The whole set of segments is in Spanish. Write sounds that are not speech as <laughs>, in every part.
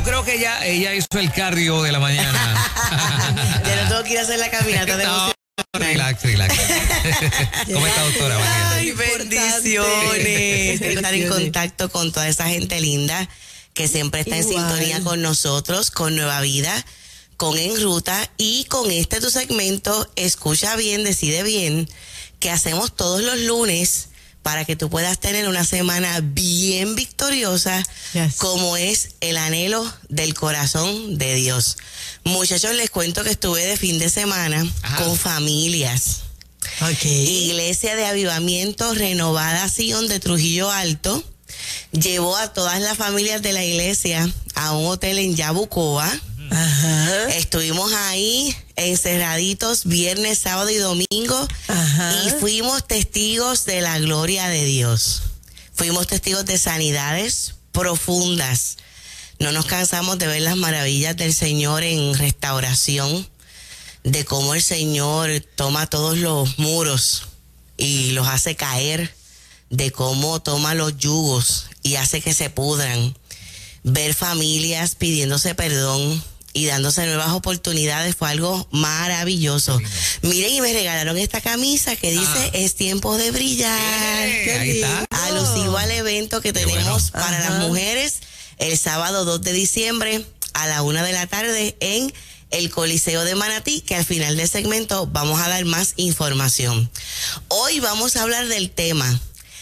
yo creo que ella, ella hizo el cardio de la mañana. <laughs> ya no tengo que ir a hacer la caminata de No, relax, relax. <laughs> ¿Cómo está, doctora? Ay, bendiciones. Estar en contacto con toda esa gente linda que siempre está en sintonía con nosotros, con Nueva Vida, con En Ruta y con este tu segmento, escucha bien, decide bien, que hacemos todos los lunes para que tú puedas tener una semana bien victoriosa, Yes. como es el anhelo del corazón de Dios. Muchachos, les cuento que estuve de fin de semana Ajá. con familias. Iglesia de Avivamiento Renovada Sion de Trujillo Alto llevó a todas las familias de la iglesia a un hotel en Yabucoa. Ajá. Estuvimos ahí encerraditos viernes, sábado y domingo Ajá. y fuimos testigos de la gloria de Dios. Fuimos testigos de sanidades profundas. No nos cansamos de ver las maravillas del Señor en restauración, de cómo el Señor toma todos los muros y los hace caer, de cómo toma los yugos y hace que se pudran. Ver familias pidiéndose perdón y dándose nuevas oportunidades fue algo maravilloso. Miren, y me regalaron esta camisa que dice Ah. es tiempo de brillar. Ahí está. Alusivo al evento que Qué tenemos bueno. para Ajá. las mujeres el sábado 2 de diciembre a la una de la tarde en el Coliseo de Manatí, que al final del segmento vamos a dar más información. Hoy vamos a hablar del tema.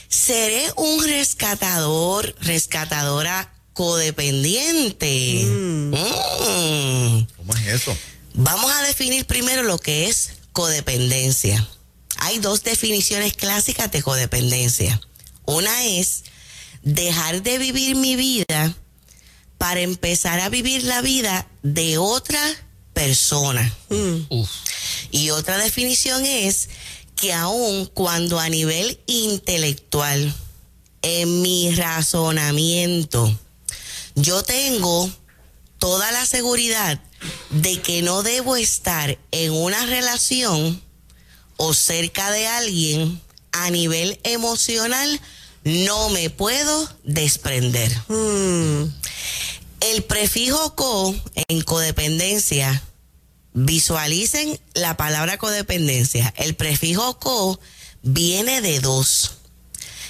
¿Seré un rescatador, rescatadora codependiente? Mm. ¿Cómo es eso? Vamos a definir primero lo que es codependencia. Hay dos definiciones clásicas de codependencia. Una es dejar de vivir mi vida para empezar a vivir la vida de otra persona. Uf. Y otra definición es que aun cuando a nivel intelectual, en mi razonamiento, yo tengo toda la seguridad de que no debo estar en una relación o cerca de alguien a nivel emocional, no me puedo desprender. Mm. El prefijo co en codependencia, visualicen la palabra codependencia. El prefijo co viene de dos.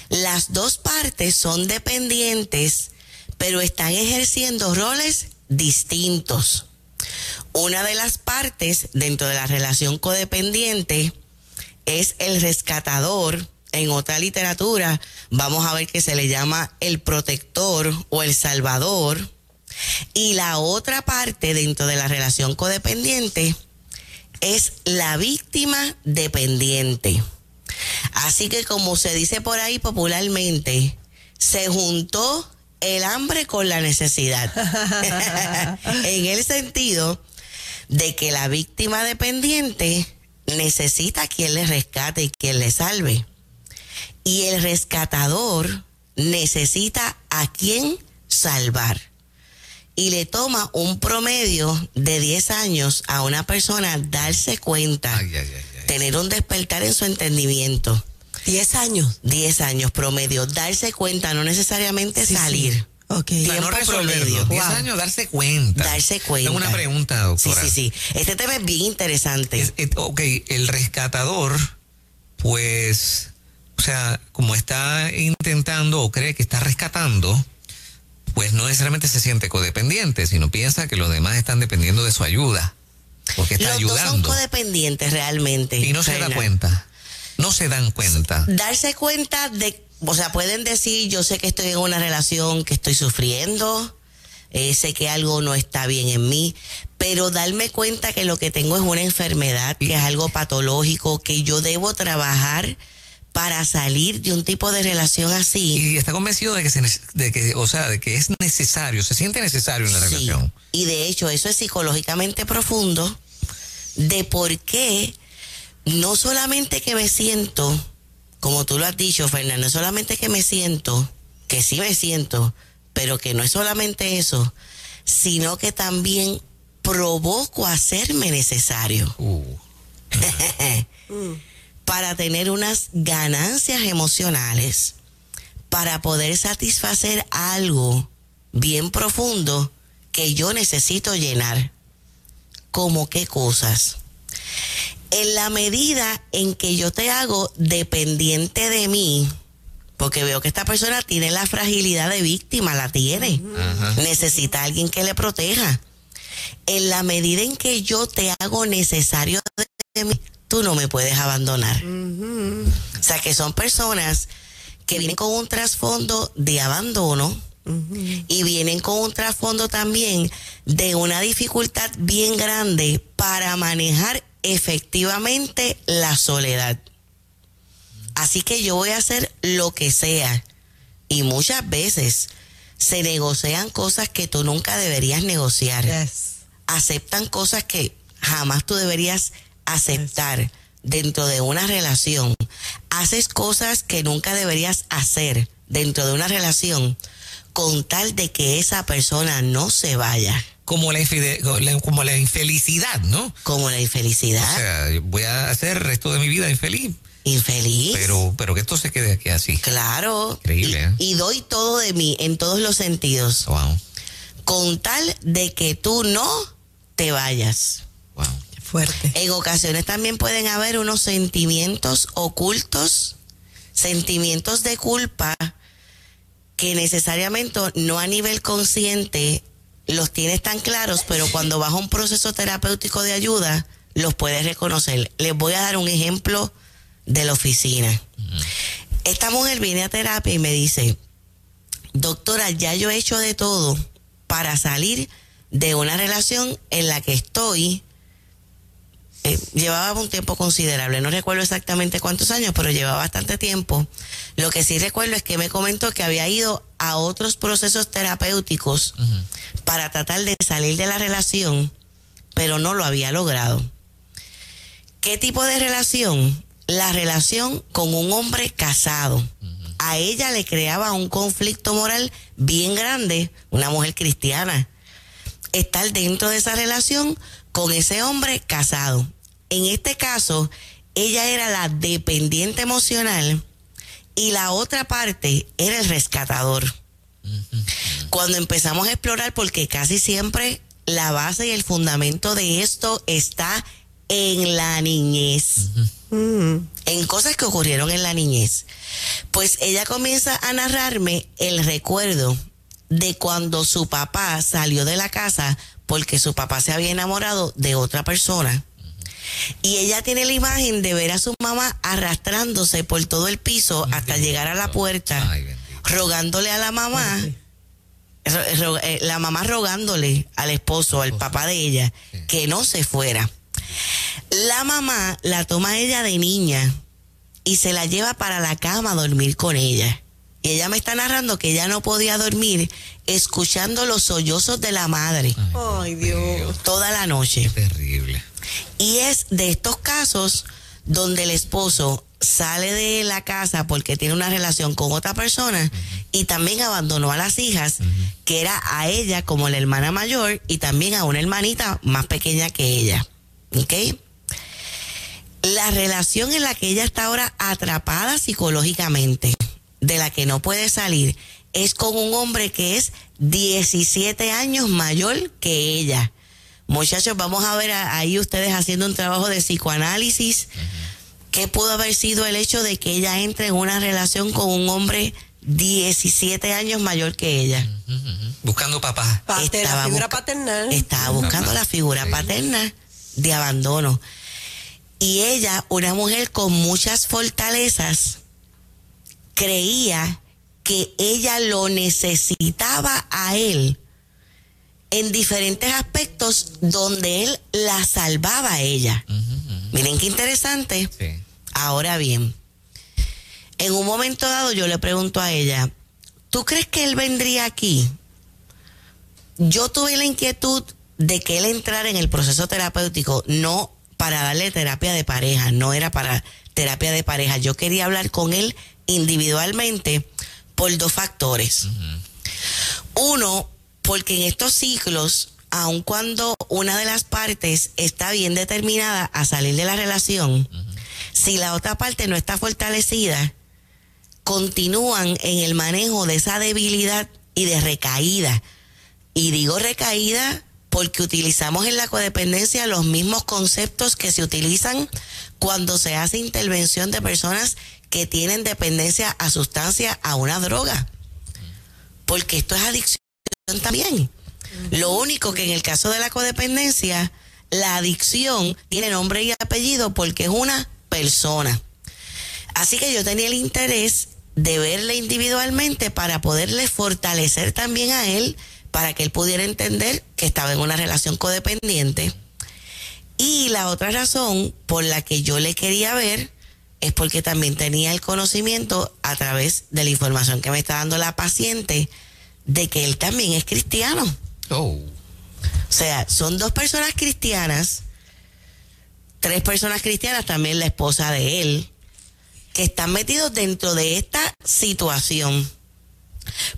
Las dos partes son dependientes, pero están ejerciendo roles distintos. Una de las partes dentro de la relación codependiente es el rescatador. En otra literatura vamos a ver que se le llama el protector o el salvador. Y la otra parte dentro de la relación codependiente es la víctima dependiente. Así que como se dice por ahí popularmente, se juntó el hambre con la necesidad. <laughs> en el sentido de que la víctima dependiente necesita quien le rescate y quien le salve. Y el rescatador necesita a quien salvar. Y le toma un promedio de 10 años a una persona darse cuenta, Ay, ay, ay, ay. tener un despertar en su entendimiento. 10 años. 10 años promedio, darse cuenta, no necesariamente Sí, sí. salir. Ok. O sea, no Tiempo resolverlo. promedio. 10 Wow. años darse cuenta. Darse cuenta. Tengo una pregunta, Sí, doctora. sí, sí. Este tema es bien interesante. Es- es- ok, el rescatador, pues, o sea, como está intentando o cree que está rescatando, pues no necesariamente se siente codependiente, sino piensa que los demás están dependiendo de su ayuda, porque está Los dos son ayudando. codependientes realmente. Y no se da cuenta. No se dan cuenta. darse cuenta de, o sea, pueden decir, yo sé que estoy en una relación que estoy sufriendo, eh, sé que algo no está bien en mí, pero darme cuenta que lo que tengo es una enfermedad, que es algo patológico, que yo debo trabajar para salir de un tipo de relación así. Y está convencido de que, se, de que, o sea, de que es necesario, se siente necesario en la Sí. relación. Y de hecho, eso es psicológicamente profundo de por qué no solamente que me siento, como tú lo has dicho, Fernando, no solamente que me siento, que sí me siento, pero que no es solamente eso, sino que también provoco hacerme necesario Uh, <laughs> <laughs> para tener unas ganancias emocionales, para poder satisfacer algo bien profundo que yo necesito llenar. ¿Cómo qué cosas? En la medida en que yo te hago dependiente de mí, porque veo que esta persona tiene la fragilidad de víctima, la tiene. Ajá. Necesita a alguien que le proteja. En la medida en que yo te hago necesario de mí, tú no me puedes abandonar. O sea, que son personas que vienen con un trasfondo de abandono y vienen con un trasfondo también de una dificultad bien grande para manejar efectivamente la soledad. Así que yo voy a hacer lo que sea. Y muchas veces se negocian cosas que tú nunca deberías negociar Yes. aceptan cosas que jamás tú deberías aceptar dentro de una relación. Haces cosas que nunca deberías hacer dentro de una relación con tal de que esa persona no se vaya, Como la, como la infelicidad, ¿no? como la O infelicidad, sea, voy a hacer el resto de mi vida infeliz, infeliz. pero, pero que esto se quede aquí así. Claro. Increíble, ¿eh? Y, y doy todo de mí en todos los sentidos, Wow, con tal de que tú no te vayas. wow. Qué fuerte. En ocasiones también pueden haber unos sentimientos ocultos, sentimientos de culpa que necesariamente no a nivel consciente los tienes tan claros, pero cuando vas a un proceso terapéutico de ayuda, los puedes reconocer. Les voy a dar un ejemplo de la oficina. Esta mujer viene a terapia y me dice, doctora, ya yo he hecho de todo para salir de una relación en la que estoy eh, llevaba un tiempo considerable, no recuerdo exactamente cuántos años, pero llevaba bastante tiempo. Lo que sí recuerdo es que me comentó que había ido a otros procesos terapéuticos para tratar de salir de la relación, pero no lo había logrado. ¿Qué tipo de relación? La relación con un hombre casado. A ella le creaba un conflicto moral bien grande, una mujer cristiana estar dentro de esa relación con ese hombre casado. En este caso, ella era la dependiente emocional y la otra parte era el rescatador. Cuando empezamos a explorar, porque casi siempre la base y el fundamento de esto está en la niñez, en cosas que ocurrieron en la niñez, pues ella comienza a narrarme el recuerdo de cuando su papá salió de la casa porque su papá se había enamorado de otra persona. Y ella tiene la imagen de ver a su mamá arrastrándose por todo el piso hasta llegar a la puerta, Ay, rogándole a la mamá, ro- ro- eh, la mamá rogándole al esposo, al papá de ella, que no se fuera. La mamá la toma a ella de niña y se la lleva para la cama a dormir con ella. Y ella me está narrando que ella no podía dormir escuchando los sollozos de la madre Ay, Dios. toda la noche. Terrible. Y es de estos casos donde el esposo sale de la casa porque tiene una relación con otra persona y también abandonó a las hijas, que era a ella como la hermana mayor y también a una hermanita más pequeña que ella. ¿Ok? La relación en la que ella está ahora atrapada psicológicamente, de la que no puede salir, es con un hombre que es 17 años mayor que ella. Muchachos, vamos a ver a- ahí ustedes haciendo un trabajo de psicoanálisis. ¿Qué pudo haber sido el hecho de que ella entre en una relación con un hombre 17 años mayor que ella? Buscando papá. Pater- la figura busca- paternal. Estaba buscando la figura paterna de abandono. Y ella, una mujer con muchas fortalezas, creía que ella lo necesitaba a él en diferentes aspectos donde él la salvaba a ella. Miren qué interesante. Sí. Ahora bien, en un momento dado yo le pregunto a ella, ¿tú crees que él vendría aquí? Yo tuve la inquietud de que él entrara en el proceso terapéutico, no para darle terapia de pareja, no era para terapia de pareja. Yo quería hablar con él individualmente por dos factores. Uno, porque en estos ciclos, aun cuando una de las partes está bien determinada a salir de la relación, si la otra parte no está fortalecida, continúan en el manejo de esa debilidad y de recaída. Y digo recaída porque utilizamos en la codependencia los mismos conceptos que se utilizan cuando se hace intervención de personas que tienen dependencia a sustancia, a una droga. Porque esto es adicción también. Lo único que en el caso de la codependencia, la adicción tiene nombre y apellido porque es una persona. Así que yo tenía el interés de verle individualmente para poderle fortalecer también a él, para que él pudiera entender que estaba en una relación codependiente. Y la otra razón por la que yo le quería ver es porque también tenía el conocimiento a través de la información que me está dando la paciente de que él también es cristiano. Oh. O sea, son dos personas cristianas, tres personas cristianas, también la esposa de él, que están metidos dentro de esta situación.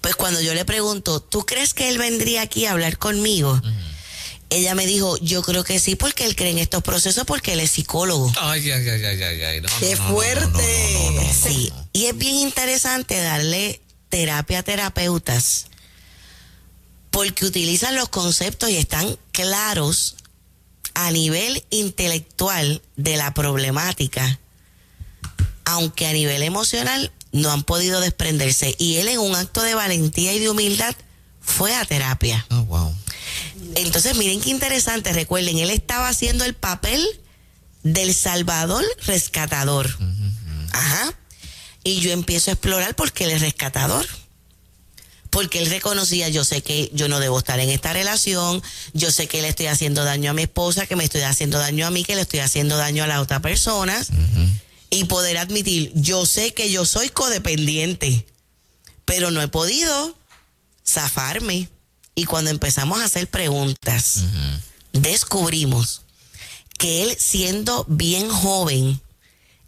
Pues cuando yo le pregunto, ¿tú crees que él vendría aquí a hablar conmigo? Ella me dijo, yo creo que sí, porque él cree en estos procesos, porque él es psicólogo. Ay, ay, ay, ay, ay, ay. No, ¡Qué no, no, no, fuerte! no, no, no, no, no. Sí, y es bien interesante darle terapia a terapeutas porque utilizan los conceptos y están claros a nivel intelectual de la problemática, aunque a nivel emocional no han podido desprenderse. Y él en un acto de valentía y de humildad fue a terapia. Oh, wow. Entonces, miren qué interesante, recuerden, él estaba haciendo el papel del Salvador rescatador. Ajá. Y yo empiezo a explorar porque él es rescatador. Porque él reconocía, yo sé que yo no debo estar en esta relación, yo sé que le estoy haciendo daño a mi esposa, que me estoy haciendo daño a mí, que le estoy haciendo daño a la otra persona. Y poder admitir, yo sé que yo soy codependiente, pero no he podido zafarme. Y cuando empezamos a hacer preguntas, descubrimos que él, siendo bien joven,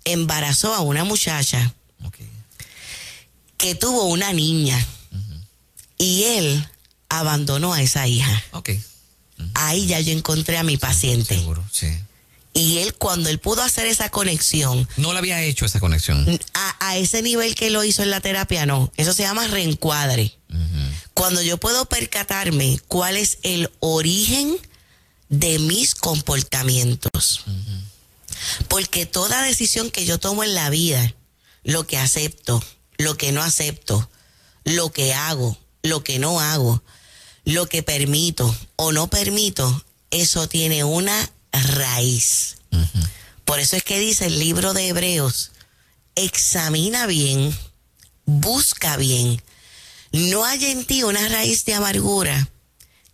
embarazó a una muchacha que tuvo una niña y él abandonó a esa hija. Ok. Ahí ya yo encontré a mi paciente. Seguro, sí. Y él, cuando él pudo hacer esa conexión, No le había hecho esa conexión. a, a ese nivel que lo hizo en la terapia, no. Eso se llama reencuadre. Cuando yo puedo percatarme cuál es el origen de mis comportamientos. Porque toda decisión que yo tomo en la vida, lo que acepto, lo que no acepto, lo que hago, lo que no hago, lo que permito o no permito, eso tiene una raíz. Por eso es que dice el libro de Hebreos, examina bien, busca bien, no hay en ti una raíz de amargura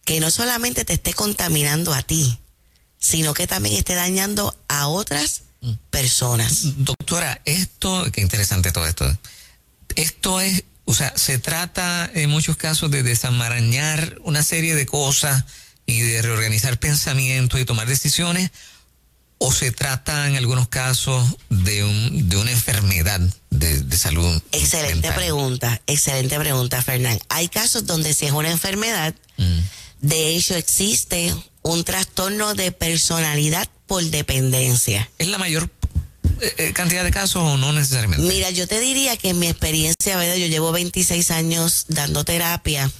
que no solamente te esté contaminando a ti, sino que también esté dañando a otras personas. Doctora, esto, qué interesante todo esto. Esto es, o sea, se trata en muchos casos de desamarañar una serie de cosas y de reorganizar pensamientos y tomar decisiones, o se trata en algunos casos de, un, de una enfermedad de, de salud. Excelente mental? pregunta, excelente pregunta, Fernán. Hay casos donde si es una enfermedad, Mm. de hecho existe un trastorno de personalidad por dependencia. ¿Es la mayor eh, eh, cantidad de casos o no necesariamente? Mira, yo te diría que en mi experiencia, ¿verdad? yo llevo 26 años dando terapia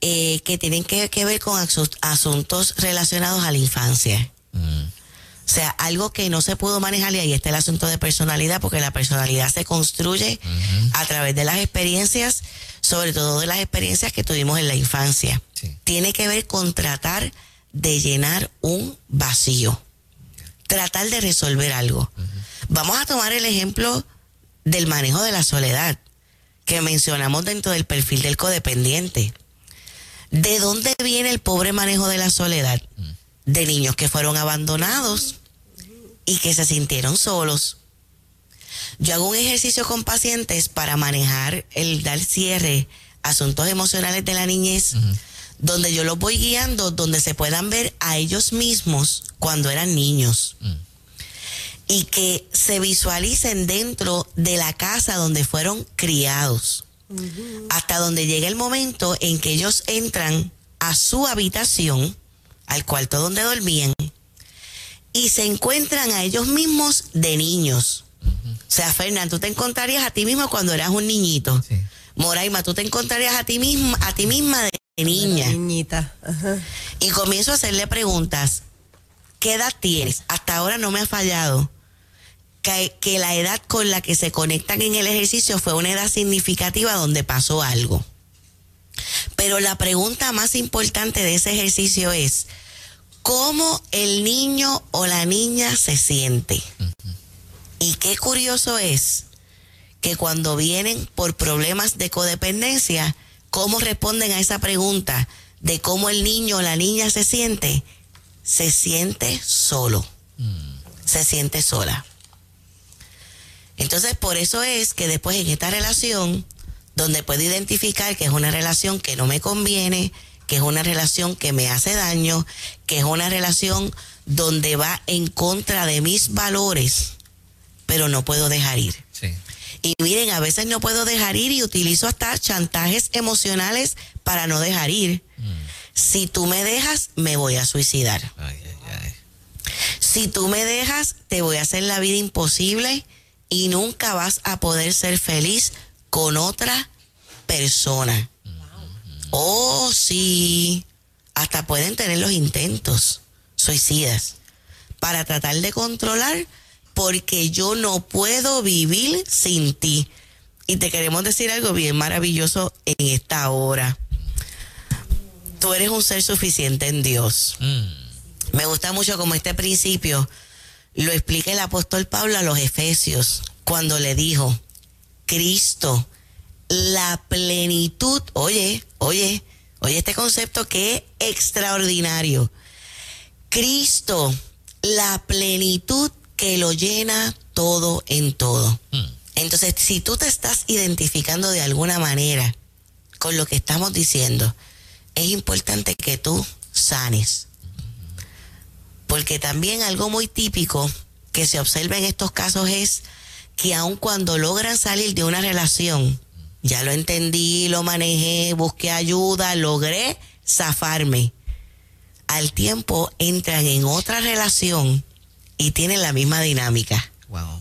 eh, que tienen que, que ver con asu- asuntos relacionados a la infancia. Mm. O sea, algo que no se pudo manejar y ahí está el asunto de personalidad, porque la personalidad se construye a través de las experiencias, sobre todo de las experiencias que tuvimos en la infancia. Sí. Tiene que ver con tratar de llenar un vacío, tratar de resolver algo. Vamos a tomar el ejemplo del manejo de la soledad, que mencionamos dentro del perfil del codependiente. ¿De dónde viene el pobre manejo de la soledad? De niños que fueron abandonados y que se sintieron solos. Yo hago un ejercicio con pacientes para manejar el dar cierre a asuntos emocionales de la niñez, donde yo los voy guiando, donde se puedan ver a ellos mismos cuando eran niños. Y que se visualicen dentro de la casa donde fueron criados hasta donde llega el momento en que ellos entran a su habitación, al cuarto donde dormían, y se encuentran a ellos mismos de niños. O sea, Fernán, tú te encontrarías a ti mismo cuando eras un niñito. Sí. Moraima, tú te encontrarías a ti misma, a ti misma de niña. Niñita. Ajá. Y comienzo a hacerle preguntas. ¿Qué edad tienes? Hasta ahora no me ha fallado. Que, que la edad con la que se conectan en el ejercicio fue una edad significativa donde pasó algo. Pero la pregunta más importante de ese ejercicio es, ¿cómo el niño o la niña se siente? Y qué curioso es que cuando vienen por problemas de codependencia, ¿cómo responden a esa pregunta de cómo el niño o la niña se siente? Se siente solo, se siente sola. Entonces, por eso es que después en esta relación, donde puedo identificar que es una relación que no me conviene, que es una relación que me hace daño, que es una relación donde va en contra de mis valores, pero no puedo dejar ir. Sí. Y miren, a veces no puedo dejar ir y utilizo hasta chantajes emocionales para no dejar ir. Si tú me dejas, me voy a suicidar. Ay, ay, ay. Si tú me dejas, te voy a hacer la vida imposible y nunca vas a poder ser feliz con otra persona. Oh, sí. Hasta pueden tener los intentos suicidas para tratar de controlar porque yo no puedo vivir sin ti. Y te queremos decir algo bien maravilloso en esta hora. Tú eres un ser suficiente en Dios. Mm. Me gusta mucho como este principio lo explica el apóstol Pablo a los Efesios cuando le dijo, Cristo, la plenitud, oye, oye, oye este concepto que es extraordinario. Cristo, la plenitud que lo llena todo en todo. Mm. Entonces, si tú te estás identificando de alguna manera con lo que estamos diciendo, es importante que tú sanes. Porque también algo muy típico que se observa en estos casos es que aun cuando logran salir de una relación, ya lo entendí, lo manejé, busqué ayuda, logré zafarme. Al tiempo entran en otra relación y tienen la misma dinámica. Wow.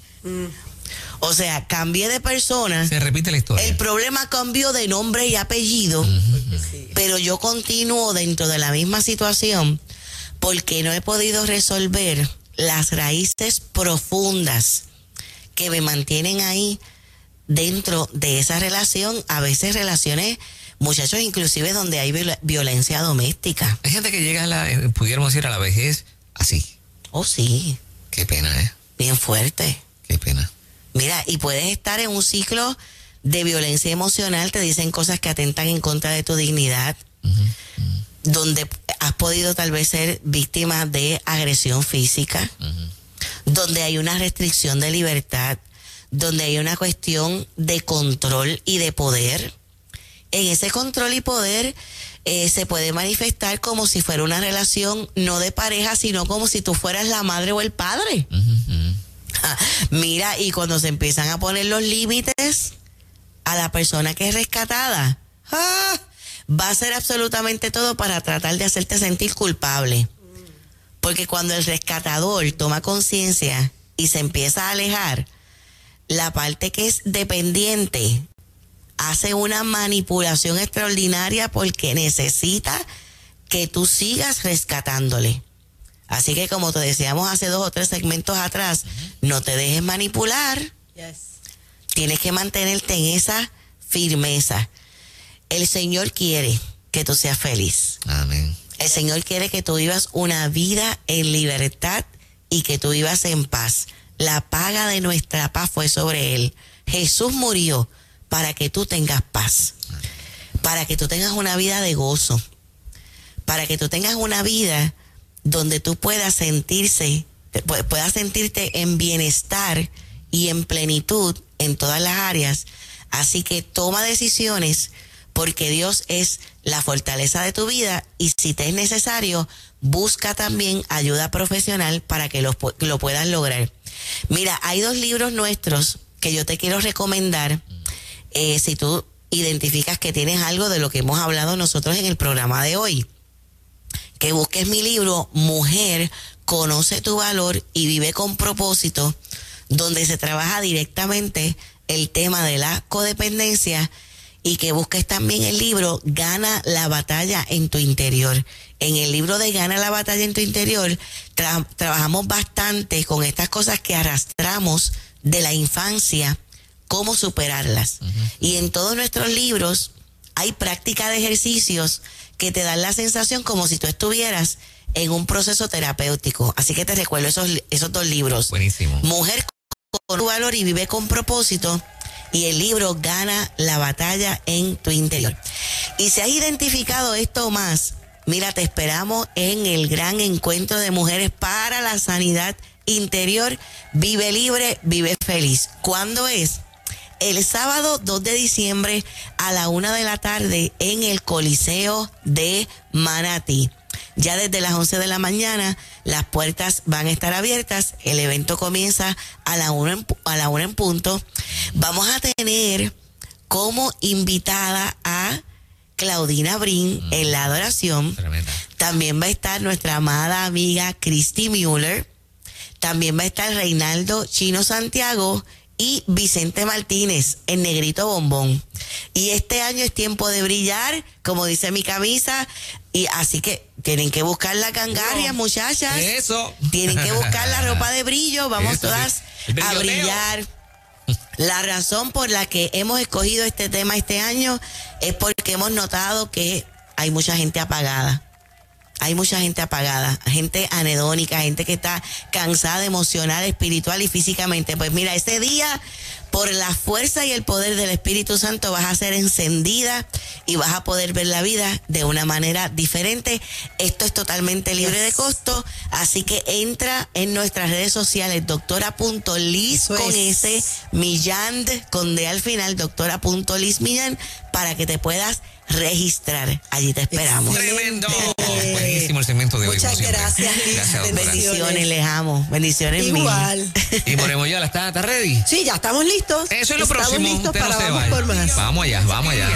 O sea, cambié de persona. Se repite la historia. El problema cambió de nombre y apellido, pero yo continúo dentro de la misma situación porque no he podido resolver las raíces profundas que me mantienen ahí dentro de esa relación, a veces relaciones, muchachos, inclusive donde hay violencia doméstica. Hay gente que llega a la, eh, pudiéramos decir, a la vejez así. Oh, sí, Qué pena, ¿eh? bien fuerte. Qué pena. Mira, y puedes estar en un ciclo de violencia emocional, te dicen cosas que atentan en contra de tu dignidad, donde has podido tal vez ser víctima de agresión física, donde hay una restricción de libertad, donde hay una cuestión de control y de poder. En ese control y poder eh, se puede manifestar como si fuera una relación no de pareja, sino como si tú fueras la madre o el padre. <laughs> Mira, y cuando se empiezan a poner los límites a la persona que es rescatada, ah, va a hacer absolutamente todo para tratar de hacerte sentir culpable. Porque cuando el rescatador toma conciencia y se empieza a alejar, la parte que es dependiente hace una manipulación extraordinaria porque necesita que tú sigas rescatándole. Así que como te decíamos hace dos o tres segmentos atrás, no te dejes manipular, Yes. tienes que mantenerte en esa firmeza. El Señor quiere que tú seas feliz. Amén. El Señor quiere que tú vivas una vida en libertad y que tú vivas en paz. La paga de nuestra paz fue sobre Él. Jesús murió para que tú tengas paz, para que tú tengas una vida de gozo, para que tú tengas una vida donde tú puedas sentirse, puedas sentirte en bienestar y en plenitud en todas las áreas. Así que toma decisiones porque Dios es la fortaleza de tu vida y si te es necesario, busca también ayuda profesional para que lo, pu- lo puedas lograr. Mira, hay dos libros nuestros que yo te quiero recomendar eh, si tú identificas que tienes algo de lo que hemos hablado nosotros en el programa de hoy que busques mi libro Mujer, conoce tu valor y vive con propósito, donde se trabaja directamente el tema de la codependencia y que busques también el libro Gana la batalla en tu interior. En el libro de Gana la batalla en tu interior trabajamos bastante con estas cosas que arrastramos de la infancia, cómo superarlas. Y en todos nuestros libros hay práctica de ejercicios que te dan la sensación como si tú estuvieras en un proceso terapéutico. Así que te recuerdo esos, esos dos libros. Buenísimo. Mujer con valor y vive con propósito. Y el libro Gana la batalla en tu interior. Y si has identificado esto más, mira, te esperamos en el gran encuentro de mujeres para la sanidad interior. Vive libre, vive feliz. ¿Cuándo es? el sábado 2 de diciembre a la una de la tarde en el Coliseo de Manatí. Ya desde las 11 de la mañana las puertas van a estar abiertas. El evento comienza a la una en, a la una en punto. Vamos a tener como invitada a Claudina Brin mm. en la adoración. También va a estar nuestra amada amiga Christy Mueller. También va a estar Reinaldo Chino Santiago y Vicente Martínez en Negrito Bombón. Y este año es tiempo de brillar, como dice mi camisa, y así que tienen que buscar la cangaria, muchachas. Eso. Tienen que buscar la ropa de brillo, vamos todas a brillar. La razón por la que hemos escogido este tema este año es porque hemos notado que hay mucha gente apagada hay mucha gente apagada, gente anedónica, gente que está cansada emocional, espiritual y físicamente. Pues mira, ese día, por la fuerza y el poder del Espíritu Santo, vas a ser encendida y vas a poder ver la vida de una manera diferente. Esto es totalmente libre de costo, así que entra en nuestras redes sociales, doctora.liz con S, Millán, con D al final, doctora.liz Millán, para que te puedas registrar. Allí te esperamos. Tremendo. <laughs> Buenísimo el segmento de hoy. Muchas gracias, gracias Bendiciones, les amo. Bendiciones Igual. Y Moremo ya ¿está, ¿está ready? Sí, ya estamos listos. Eso es lo estamos próximo. Listos para no vamos por más. Vamos allá, vamos allá.